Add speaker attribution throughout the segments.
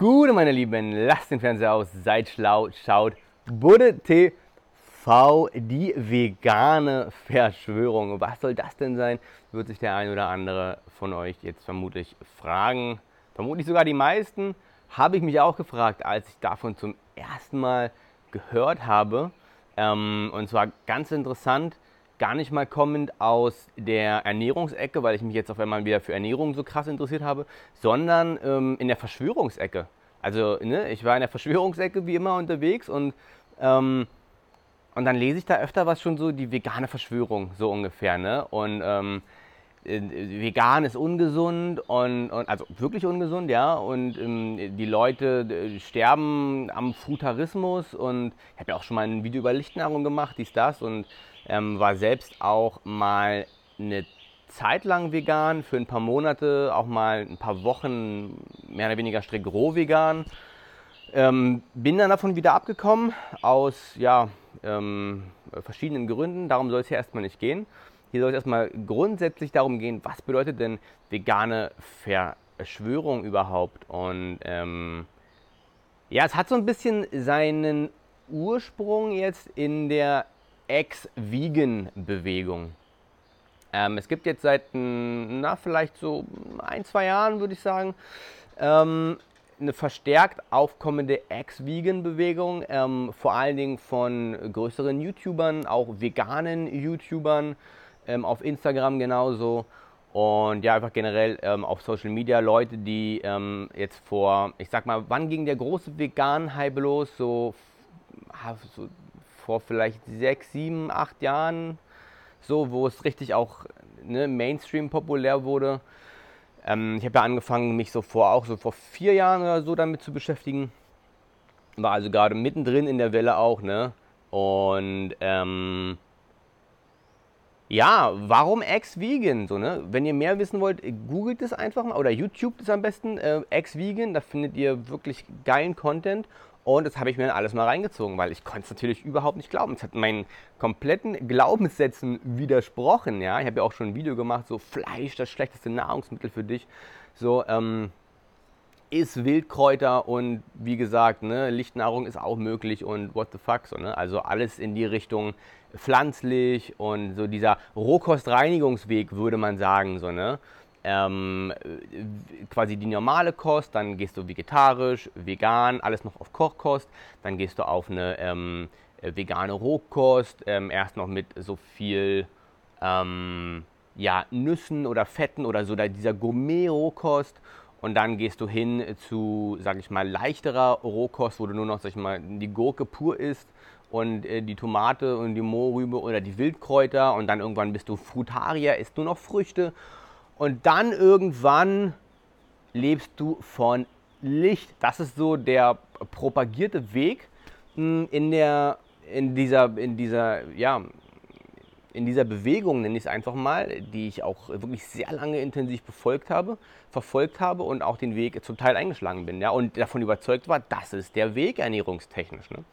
Speaker 1: Gute, meine Lieben, lasst den Fernseher aus, seid schlau, schaut Budde TV, die vegane Verschwörung. Was soll das denn sein? Wird sich der ein oder andere von euch jetzt vermutlich fragen. Vermutlich sogar die meisten. Habe ich mich auch gefragt, als ich davon zum ersten Mal gehört habe. Ähm, und zwar ganz interessant, gar nicht mal kommend aus der Ernährungsecke, weil ich mich jetzt auf einmal wieder für Ernährung so krass interessiert habe, sondern ähm, in der Verschwörungsecke. Also ne, ich war in der Verschwörungsecke wie immer unterwegs und, ähm, und dann lese ich da öfter was schon so, die vegane Verschwörung, so ungefähr. Ne? Und ähm, äh, vegan ist ungesund und, und, also wirklich ungesund, ja. Und ähm, die Leute äh, sterben am Frutarismus und ich habe ja auch schon mal ein Video über Lichtnahrung gemacht, dies, das und ähm, war selbst auch mal eine Zeit lang vegan, für ein paar Monate, auch mal ein paar Wochen mehr oder weniger strikt roh vegan. Ähm, bin dann davon wieder abgekommen, aus ja, ähm, verschiedenen Gründen. Darum soll es hier erstmal nicht gehen. Hier soll es erstmal grundsätzlich darum gehen, was bedeutet denn vegane Verschwörung überhaupt? Und ähm, ja, es hat so ein bisschen seinen Ursprung jetzt in der Ex-Vegan-Bewegung. Ähm, es gibt jetzt seit, na, vielleicht so ein, zwei Jahren, würde ich sagen, ähm, eine verstärkt aufkommende Ex-Vegan-Bewegung, ähm, vor allen Dingen von größeren YouTubern, auch veganen YouTubern, ähm, auf Instagram genauso und ja, einfach generell ähm, auf Social Media Leute, die ähm, jetzt vor, ich sag mal, wann ging der große Vegan-Hype los? So, so vor vielleicht sechs, sieben, acht Jahren, so, wo es richtig auch ne, Mainstream populär wurde. Ähm, ich habe ja angefangen, mich so vor auch so vor vier Jahren oder so damit zu beschäftigen. War also gerade mittendrin in der Welle auch, ne? Und ähm, ja, warum Ex-Vegan? So, ne? Wenn ihr mehr wissen wollt, googelt es einfach mal oder YouTube ist am besten, äh, Ex-Vegan, da findet ihr wirklich geilen Content. Und das habe ich mir dann alles mal reingezogen, weil ich konnte es natürlich überhaupt nicht glauben. Es hat meinen kompletten Glaubenssätzen widersprochen. Ja? Ich habe ja auch schon ein Video gemacht, so Fleisch, das schlechteste Nahrungsmittel für dich. So, ähm, ist Wildkräuter und wie gesagt, ne, Lichtnahrung ist auch möglich und what the fuck. So, ne? Also alles in die Richtung pflanzlich und so dieser Rohkostreinigungsweg, würde man sagen. So, ne? Ähm, quasi die normale Kost, dann gehst du vegetarisch, vegan, alles noch auf Kochkost, dann gehst du auf eine ähm, vegane Rohkost, ähm, erst noch mit so viel ähm, ja, Nüssen oder Fetten oder so dieser Gourmet-Rohkost. Und dann gehst du hin zu, sag ich mal, leichterer Rohkost, wo du nur noch, sag ich mal, die Gurke pur isst und äh, die Tomate und die Mohrrübe oder die Wildkräuter. Und dann irgendwann bist du Frutarier, isst nur noch Früchte und dann irgendwann lebst du von Licht. Das ist so der propagierte Weg hm, in, der, in, dieser, in, dieser, ja, in dieser Bewegung, nenne ich es einfach mal, die ich auch wirklich sehr lange intensiv befolgt habe, verfolgt habe und auch den Weg zum Teil eingeschlagen bin. Ja, und davon überzeugt war, das ist der Weg ernährungstechnisch. Ne?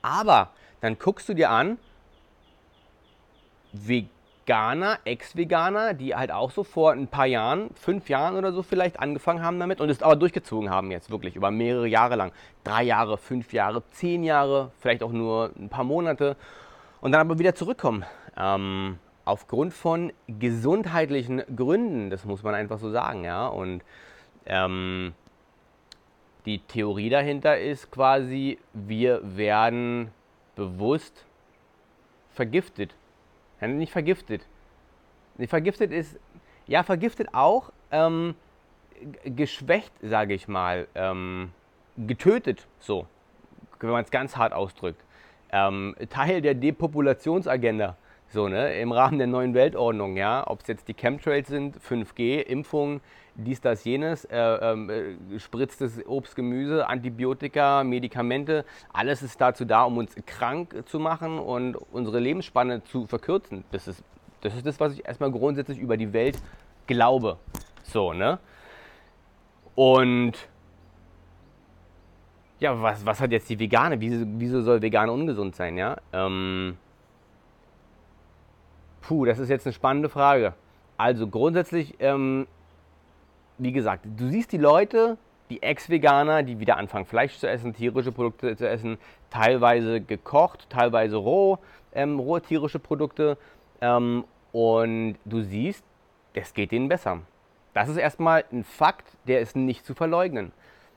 Speaker 1: Aber dann guckst du dir an, Veganer, Ex-Veganer, die halt auch so vor ein paar Jahren, fünf Jahren oder so vielleicht angefangen haben damit und es aber durchgezogen haben jetzt wirklich über mehrere Jahre lang. Drei Jahre, fünf Jahre, zehn Jahre, vielleicht auch nur ein paar Monate und dann aber wieder zurückkommen. Ähm, aufgrund von gesundheitlichen Gründen, das muss man einfach so sagen, ja. Und ähm, die Theorie dahinter ist quasi, wir werden bewusst vergiftet. Ja, nicht vergiftet. Nicht vergiftet ist, ja, vergiftet auch, ähm, geschwächt, sage ich mal, ähm, getötet, so, wenn man es ganz hart ausdrückt. Ähm, Teil der Depopulationsagenda. So, ne, im Rahmen der neuen Weltordnung, ja, ob es jetzt die Chemtrails sind, 5G, Impfungen, dies, das, jenes, äh, äh, spritztes Obst, Gemüse, Antibiotika, Medikamente, alles ist dazu da, um uns krank zu machen und unsere Lebensspanne zu verkürzen. Das ist das, ist das was ich erstmal grundsätzlich über die Welt glaube. So, ne? Und ja, was, was hat jetzt die Vegane? Wieso, wieso soll Vegane ungesund sein, ja? Ähm, Puh, das ist jetzt eine spannende Frage. Also grundsätzlich, ähm, wie gesagt, du siehst die Leute, die Ex-Veganer, die wieder anfangen, Fleisch zu essen, tierische Produkte zu essen, teilweise gekocht, teilweise roh, ähm, rohe tierische Produkte. Ähm, und du siehst, es geht denen besser. Das ist erstmal ein Fakt, der ist nicht zu verleugnen.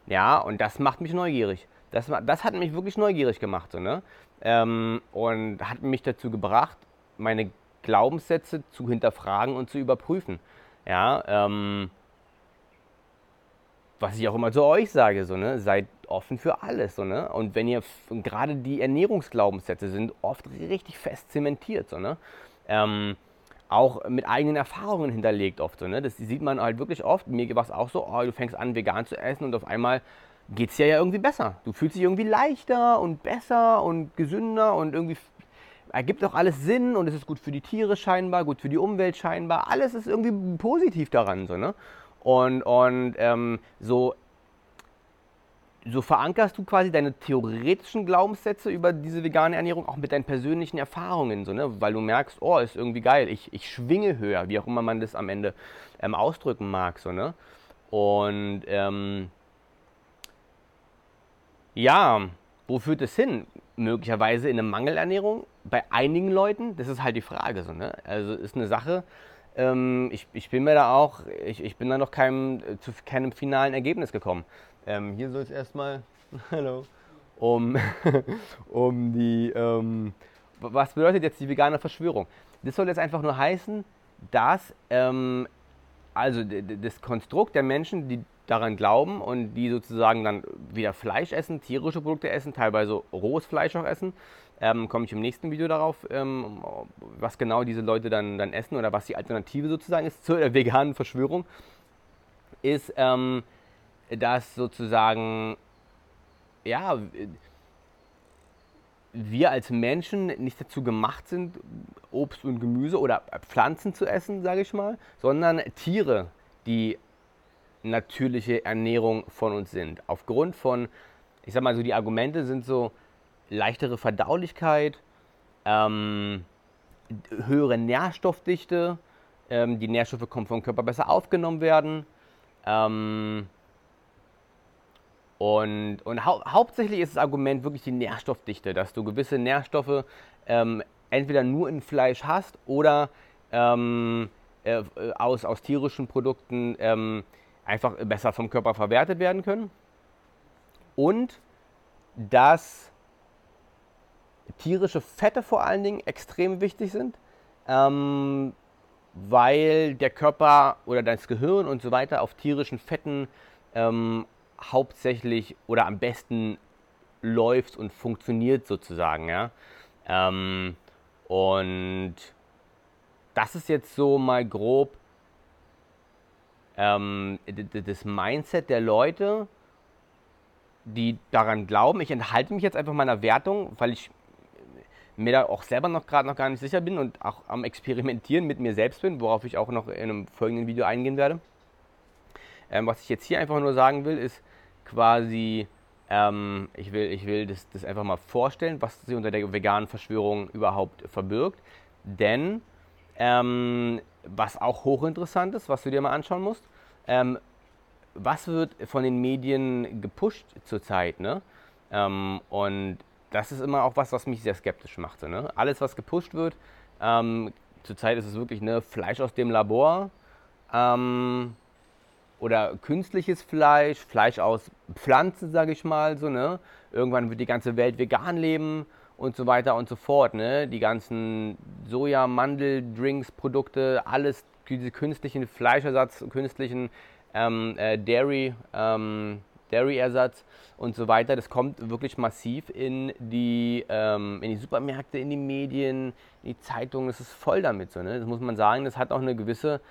Speaker 1: Ja, und das macht mich neugierig. Das, das hat mich wirklich neugierig gemacht. So, ne? Ähm, und hat mich dazu gebracht, meine Glaubenssätze zu hinterfragen und zu überprüfen. Ja, ähm, was ich auch immer zu euch sage, so, ne? seid offen für alles. So, ne? Und wenn ihr, gerade die Ernährungsglaubenssätze sind oft richtig fest zementiert. So, ne? Ähm, auch mit eigenen Erfahrungen hinterlegt oft. So, ne? Das sieht man halt wirklich oft. Mir war es auch so, oh, du fängst an, vegan zu essen und auf einmal geht es dir ja irgendwie besser. Du fühlst dich irgendwie leichter und besser und gesünder und irgendwie ergibt auch alles Sinn und es ist gut für die Tiere scheinbar, gut für die Umwelt scheinbar. Alles ist irgendwie positiv daran. So, ne? Und, und ähm, so so verankerst du quasi deine theoretischen Glaubenssätze über diese vegane Ernährung auch mit deinen persönlichen Erfahrungen, so, ne? weil du merkst, oh, ist irgendwie geil, ich, ich schwinge höher, wie auch immer man das am Ende ähm, ausdrücken mag. So, ne? Und ähm, ja, wo führt es hin? Möglicherweise in eine Mangelernährung bei einigen Leuten, das ist halt die Frage. So, ne? Also ist eine Sache, ähm, ich, ich bin mir da auch, ich, ich bin da noch keinem, zu keinem finalen Ergebnis gekommen. Ähm, hier soll es erstmal, hallo, um, um die, ähm, was bedeutet jetzt die vegane Verschwörung? Das soll jetzt einfach nur heißen, dass ähm, also das Konstrukt der Menschen, die daran glauben und die sozusagen dann wieder Fleisch essen, tierische Produkte essen, teilweise rohes Fleisch auch essen, ähm, komme ich im nächsten Video darauf, ähm, was genau diese Leute dann, dann essen oder was die Alternative sozusagen ist zur veganen Verschwörung, ist, ähm, dass sozusagen, ja, wir als Menschen nicht dazu gemacht sind, Obst und Gemüse oder Pflanzen zu essen, sage ich mal, sondern Tiere, die natürliche Ernährung von uns sind. Aufgrund von, ich sag mal so, die Argumente sind so leichtere Verdaulichkeit, ähm, höhere Nährstoffdichte, ähm, die Nährstoffe kommen vom Körper besser aufgenommen werden, ähm, und, und hau hauptsächlich ist das Argument wirklich die Nährstoffdichte, dass du gewisse Nährstoffe ähm, entweder nur in Fleisch hast oder ähm, äh, aus, aus tierischen Produkten ähm, einfach besser vom Körper verwertet werden können. Und dass tierische Fette vor allen Dingen extrem wichtig sind, ähm, weil der Körper oder das Gehirn und so weiter auf tierischen Fetten ähm, hauptsächlich oder am besten läuft und funktioniert sozusagen. Ja? Ähm, und das ist jetzt so mal grob ähm, das Mindset der Leute, die daran glauben. Ich enthalte mich jetzt einfach meiner Wertung, weil ich mir da auch selber noch gerade noch gar nicht sicher bin und auch am Experimentieren mit mir selbst bin, worauf ich auch noch in einem folgenden Video eingehen werde. Ähm, was ich jetzt hier einfach nur sagen will, ist quasi, ähm, ich will, ich will das, das einfach mal vorstellen, was sich unter der veganen Verschwörung überhaupt verbirgt. Denn ähm, was auch hochinteressant ist, was du dir mal anschauen musst, ähm, was wird von den Medien gepusht zurzeit? Ne? Ähm, und das ist immer auch was, was mich sehr skeptisch macht. Ne? Alles, was gepusht wird, ähm, zurzeit ist es wirklich ne, Fleisch aus dem Labor, ähm, oder künstliches Fleisch, Fleisch aus Pflanzen, sage ich mal, so, ne? Irgendwann wird die ganze Welt vegan leben und so weiter und so fort, ne? Die ganzen Soja, Mandel, Drinks, Produkte, alles diese künstlichen Fleischersatz, künstlichen ähm, äh, Dairy, ähm, Dairy-Ersatz und so weiter, das kommt wirklich massiv in die, ähm, in die Supermärkte, in die Medien, in die Zeitungen, das ist voll damit so, ne? Das muss man sagen, das hat auch eine gewisse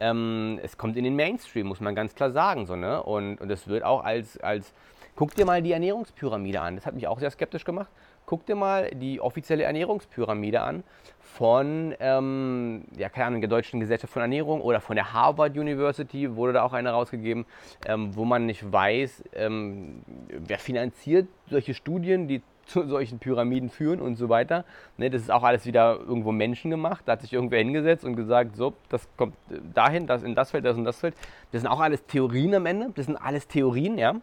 Speaker 1: ähm, es kommt in den Mainstream, muss man ganz klar sagen. So, ne? Und, und das wird auch als, als, guck dir mal die Ernährungspyramide an. Das hat mich auch sehr skeptisch gemacht. Guck dir mal die offizielle Ernährungspyramide an von, ähm, ja, keine Ahnung, der Deutschen Gesellschaft von Ernährung oder von der Harvard University wurde da auch eine rausgegeben, ähm, wo man nicht weiß, ähm, wer finanziert solche Studien, die zu solchen Pyramiden führen und so weiter. Ne, das ist auch alles wieder irgendwo menschengemacht. Da hat sich irgendwer hingesetzt und gesagt, so, das kommt dahin, das in das Feld, das in das Feld. Das sind auch alles Theorien am Ende. Das sind alles Theorien, ja.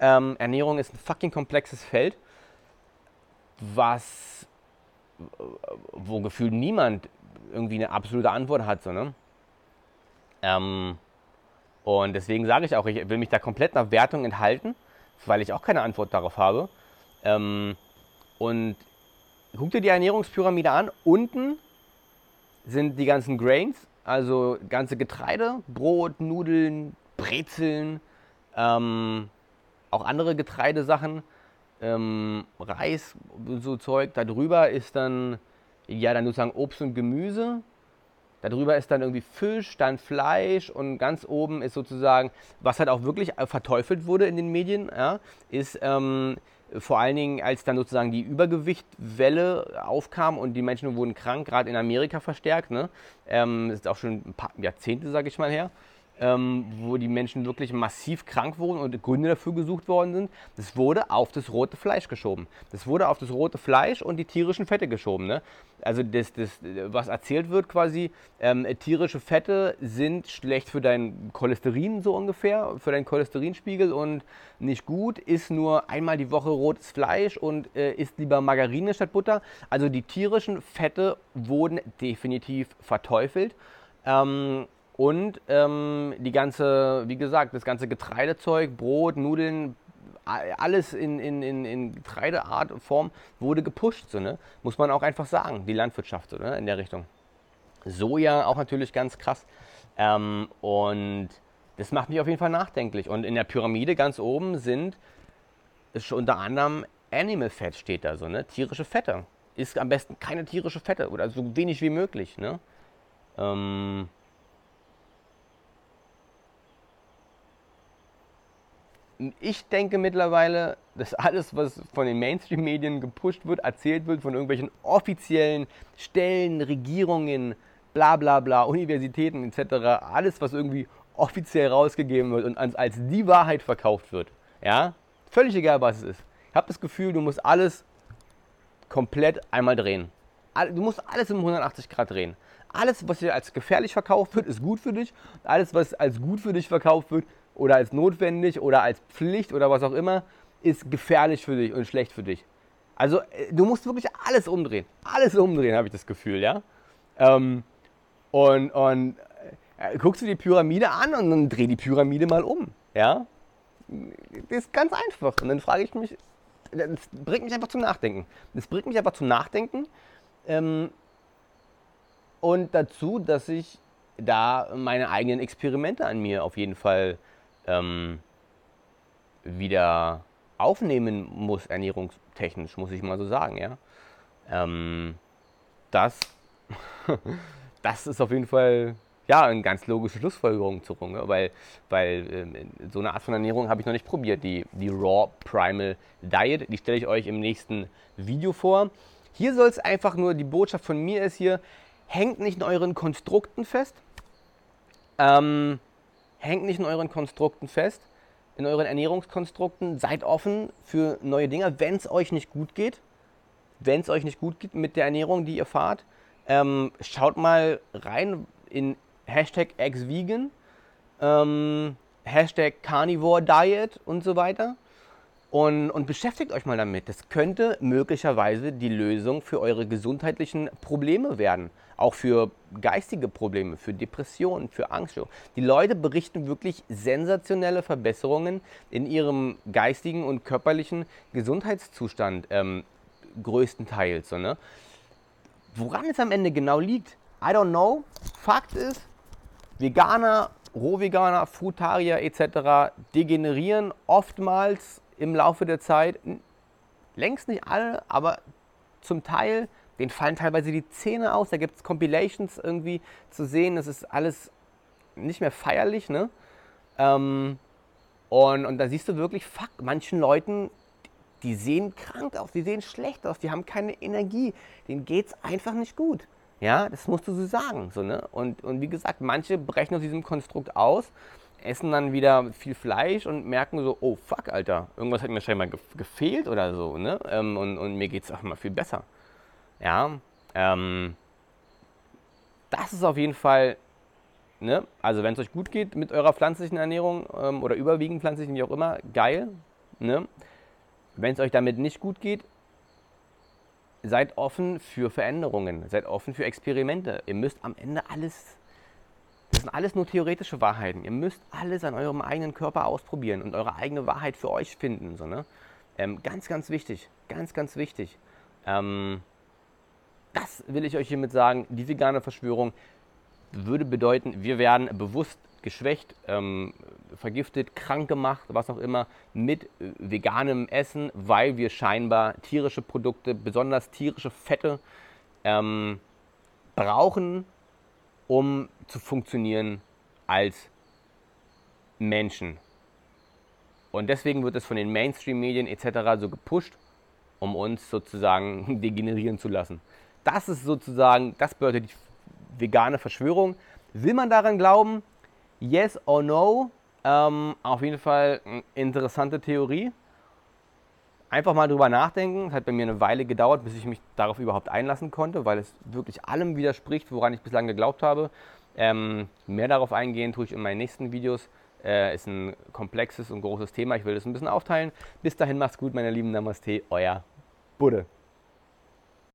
Speaker 1: Ähm, Ernährung ist ein fucking komplexes Feld, was, wo gefühlt niemand irgendwie eine absolute Antwort hat, so, ne? Ähm, und deswegen sage ich auch, ich will mich da komplett nach Wertung enthalten, weil ich auch keine Antwort darauf habe. Ähm, und guck dir die Ernährungspyramide an. Unten sind die ganzen Grains, also ganze Getreide, Brot, Nudeln, Brezeln, ähm, auch andere Getreidesachen, ähm, Reis, so Zeug. Darüber ist dann, ja, dann sozusagen Obst und Gemüse. Darüber ist dann irgendwie Fisch, dann Fleisch und ganz oben ist sozusagen, was halt auch wirklich verteufelt wurde in den Medien, ja, ist ähm, vor allen Dingen, als dann sozusagen die Übergewichtwelle aufkam und die Menschen wurden krank, gerade in Amerika verstärkt, ne? Ähm, ist auch schon ein paar Jahrzehnte, sage ich mal her, ähm, wo die Menschen wirklich massiv krank wurden und Gründe dafür gesucht worden sind, das wurde auf das rote Fleisch geschoben. Das wurde auf das rote Fleisch und die tierischen Fette geschoben. Ne? Also das, das, was erzählt wird quasi, ähm, tierische Fette sind schlecht für dein Cholesterin so ungefähr, für deinen Cholesterinspiegel und nicht gut, ist nur einmal die Woche rotes Fleisch und äh, isst lieber Margarine statt Butter. Also die tierischen Fette wurden definitiv verteufelt. Ähm, und ähm, die ganze, wie gesagt, das ganze Getreidezeug, Brot, Nudeln, alles in, in, in, in Getreideart, Form wurde gepusht, so, ne? muss man auch einfach sagen, die Landwirtschaft so, ne? in der Richtung. Soja auch natürlich ganz krass. Ähm, und das macht mich auf jeden Fall nachdenklich. Und in der Pyramide ganz oben sind unter anderem Animal Fat steht da so, ne? tierische Fette. Ist am besten keine tierische Fette oder so wenig wie möglich. Ne? Ähm, ich denke mittlerweile, dass alles, was von den Mainstream-Medien gepusht wird, erzählt wird, von irgendwelchen offiziellen Stellen, Regierungen, bla bla bla, Universitäten etc., alles, was irgendwie offiziell rausgegeben wird und als die Wahrheit verkauft wird, ja, völlig egal, was es ist. Ich habe das Gefühl, du musst alles komplett einmal drehen. Du musst alles um 180 Grad drehen. Alles, was dir als gefährlich verkauft wird, ist gut für dich. Alles, was als gut für dich verkauft wird, oder als notwendig oder als Pflicht oder was auch immer, ist gefährlich für dich und schlecht für dich. Also äh, du musst wirklich alles umdrehen. Alles umdrehen, habe ich das Gefühl, ja. Ähm, und und äh, guckst du die Pyramide an und dann dreh die Pyramide mal um, ja. Das ist ganz einfach. Und dann frage ich mich, das bringt mich einfach zum Nachdenken. Das bringt mich einfach zum Nachdenken. Ähm, und dazu, dass ich da meine eigenen Experimente an mir auf jeden Fall ähm, wieder aufnehmen muss, ernährungstechnisch, muss ich mal so sagen, ja. Ähm, das, das ist auf jeden Fall ja, eine ganz logische Schlussfolgerung zu Runge, weil, weil äh, so eine Art von Ernährung habe ich noch nicht probiert, die, die Raw Primal Diet. Die stelle ich euch im nächsten Video vor. Hier soll es einfach nur, die Botschaft von mir ist hier, hängt nicht in euren Konstrukten fest. Ähm, hängt nicht in euren Konstrukten fest, in euren Ernährungskonstrukten. Seid offen für neue Dinge, wenn es euch nicht gut geht. Wenn es euch nicht gut geht mit der Ernährung, die ihr fahrt, ähm, schaut mal rein in Hashtag ex-vegan, ähm, Hashtag Carnivore Diet und so weiter. Und, und, beschäftigt euch mal damit. Das könnte möglicherweise die Lösung für eure gesundheitlichen Probleme werden. Auch für geistige Probleme, für Depressionen, für Angst. Die Leute berichten wirklich sensationelle Verbesserungen in ihrem geistigen und körperlichen Gesundheitszustand, ähm, größtenteils. So, ne? Woran es am Ende genau liegt, I don't know. Fakt ist, Veganer, Rohveganer, Frutarier etc. degenerieren oftmals im Laufe der Zeit, längst nicht alle, aber zum Teil, denen fallen teilweise die Zähne aus. Da gibt es Compilations irgendwie zu sehen. Das ist alles nicht mehr feierlich. Ne? Ähm, und, und da siehst du wirklich, fuck, manchen Leuten, die sehen krank aus, die sehen schlecht aus, die haben keine Energie, denen geht es einfach nicht gut. Ja, das musst du so sagen. So, ne? und, und wie gesagt, manche brechen aus diesem Konstrukt aus essen dann wieder viel Fleisch und merken so, oh fuck, Alter, irgendwas hat mir scheinbar gefehlt oder so, ne? Ähm, und, und mir geht es auch mal viel besser. Ja, ähm, das ist auf jeden Fall, ne? Also wenn es euch gut geht mit eurer pflanzlichen Ernährung ähm, oder überwiegend pflanzlichen, wie auch immer, geil, ne? Wenn es euch damit nicht gut geht, seid offen für Veränderungen, seid offen für Experimente. Ihr müsst am Ende alles, das sind alles nur theoretische Wahrheiten. Ihr müsst alles an eurem eigenen Körper ausprobieren und eure eigene Wahrheit für euch finden. So, ne? Ähm, ganz, ganz wichtig, ganz, ganz wichtig. Ähm, das will ich euch hiermit sagen. Die vegane Verschwörung würde bedeuten, wir werden bewusst geschwächt, ähm, vergiftet, krank gemacht, was auch immer, mit äh, veganem Essen, weil wir scheinbar tierische Produkte, besonders tierische Fette, ähm, brauchen, um zu funktionieren als Menschen. Und deswegen wird es von den Mainstream-Medien etc. so gepusht, um uns sozusagen degenerieren zu lassen. Das ist sozusagen, das bedeutet die vegane Verschwörung. Will man daran glauben? Yes or no? Ähm, auf jeden Fall eine interessante Theorie. Einfach mal drüber nachdenken. Es hat bei mir eine Weile gedauert, bis ich mich darauf überhaupt einlassen konnte, weil es wirklich allem widerspricht, woran ich bislang geglaubt habe. Ähm, mehr darauf eingehen tue ich in meinen nächsten Videos. Äh, ist ein komplexes und großes Thema. Ich will das ein bisschen aufteilen. Bis dahin macht's gut, meine lieben Namaste, euer Budde.